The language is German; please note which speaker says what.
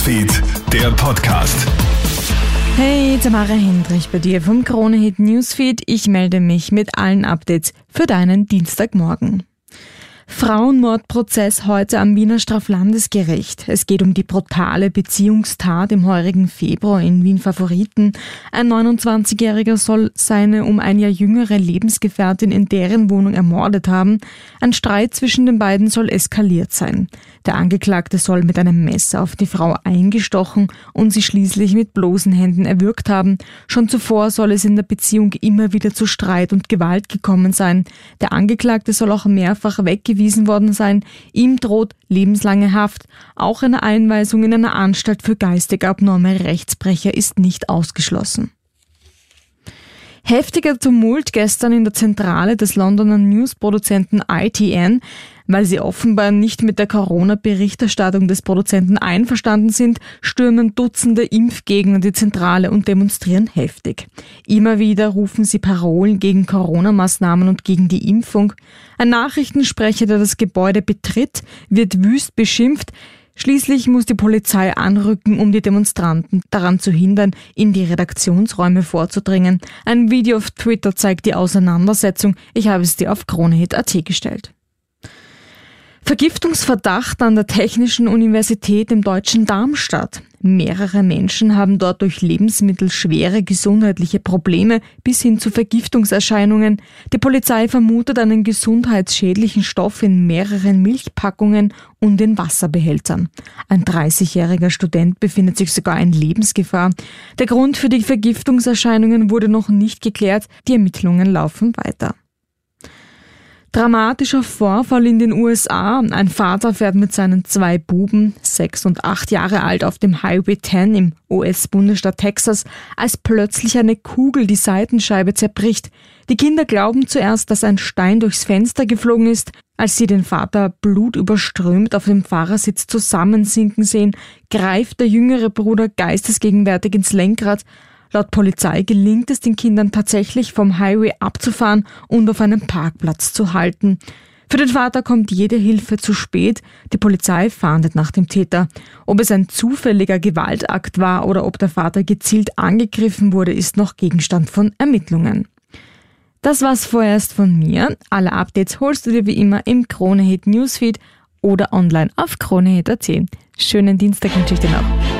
Speaker 1: Newsfeed, der Podcast.
Speaker 2: Hey, Tamara Hendrich bei dir vom Kronehit Newsfeed. Ich melde mich mit allen Updates für deinen Dienstagmorgen. Frauenmordprozess heute am Wiener Straflandesgericht. Es geht um die brutale Beziehungstat im heurigen Februar in Wien Favoriten. Ein 29-Jähriger soll seine um ein Jahr jüngere Lebensgefährtin in deren Wohnung ermordet haben. Ein Streit zwischen den beiden soll eskaliert sein. Der Angeklagte soll mit einem Messer auf die Frau eingestochen und sie schließlich mit bloßen Händen erwürgt haben. Schon zuvor soll es in der Beziehung immer wieder zu Streit und Gewalt gekommen sein. Der Angeklagte soll auch mehrfach weggewiesen worden sein. Ihm droht lebenslange Haft. Auch eine Einweisung in eine Anstalt für geistig abnorme Rechtsbrecher ist nicht ausgeschlossen. Heftiger Tumult gestern in der Zentrale des Londoner Newsproduzenten ITN, weil sie offenbar nicht mit der Corona-Berichterstattung des Produzenten einverstanden sind, stürmen Dutzende Impfgegner die Zentrale und demonstrieren heftig. Immer wieder rufen sie Parolen gegen Corona-Maßnahmen und gegen die Impfung. Ein Nachrichtensprecher, der das Gebäude betritt, wird wüst beschimpft. Schließlich muss die Polizei anrücken, um die Demonstranten daran zu hindern, in die Redaktionsräume vorzudringen. Ein Video auf Twitter zeigt die Auseinandersetzung. Ich habe es dir auf KroneHit.at gestellt. Vergiftungsverdacht an der Technischen Universität im deutschen Darmstadt. Mehrere Menschen haben dort durch Lebensmittel schwere gesundheitliche Probleme bis hin zu Vergiftungserscheinungen. Die Polizei vermutet einen gesundheitsschädlichen Stoff in mehreren Milchpackungen und in Wasserbehältern. Ein 30-jähriger Student befindet sich sogar in Lebensgefahr. Der Grund für die Vergiftungserscheinungen wurde noch nicht geklärt. Die Ermittlungen laufen weiter. Dramatischer Vorfall in den USA. Ein Vater fährt mit seinen zwei Buben, sechs und acht Jahre alt, auf dem Highway 10 im US-Bundesstaat Texas, als plötzlich eine Kugel die Seitenscheibe zerbricht. Die Kinder glauben zuerst, dass ein Stein durchs Fenster geflogen ist. Als sie den Vater blutüberströmt auf dem Fahrersitz zusammensinken sehen, greift der jüngere Bruder geistesgegenwärtig ins Lenkrad. Laut Polizei gelingt es den Kindern tatsächlich vom Highway abzufahren und auf einem Parkplatz zu halten. Für den Vater kommt jede Hilfe zu spät. Die Polizei fahndet nach dem Täter. Ob es ein zufälliger Gewaltakt war oder ob der Vater gezielt angegriffen wurde, ist noch Gegenstand von Ermittlungen. Das war's vorerst von mir. Alle Updates holst du dir wie immer im Kronehit Newsfeed oder online auf kronehit.at. Schönen Dienstag wünsche ich dir noch.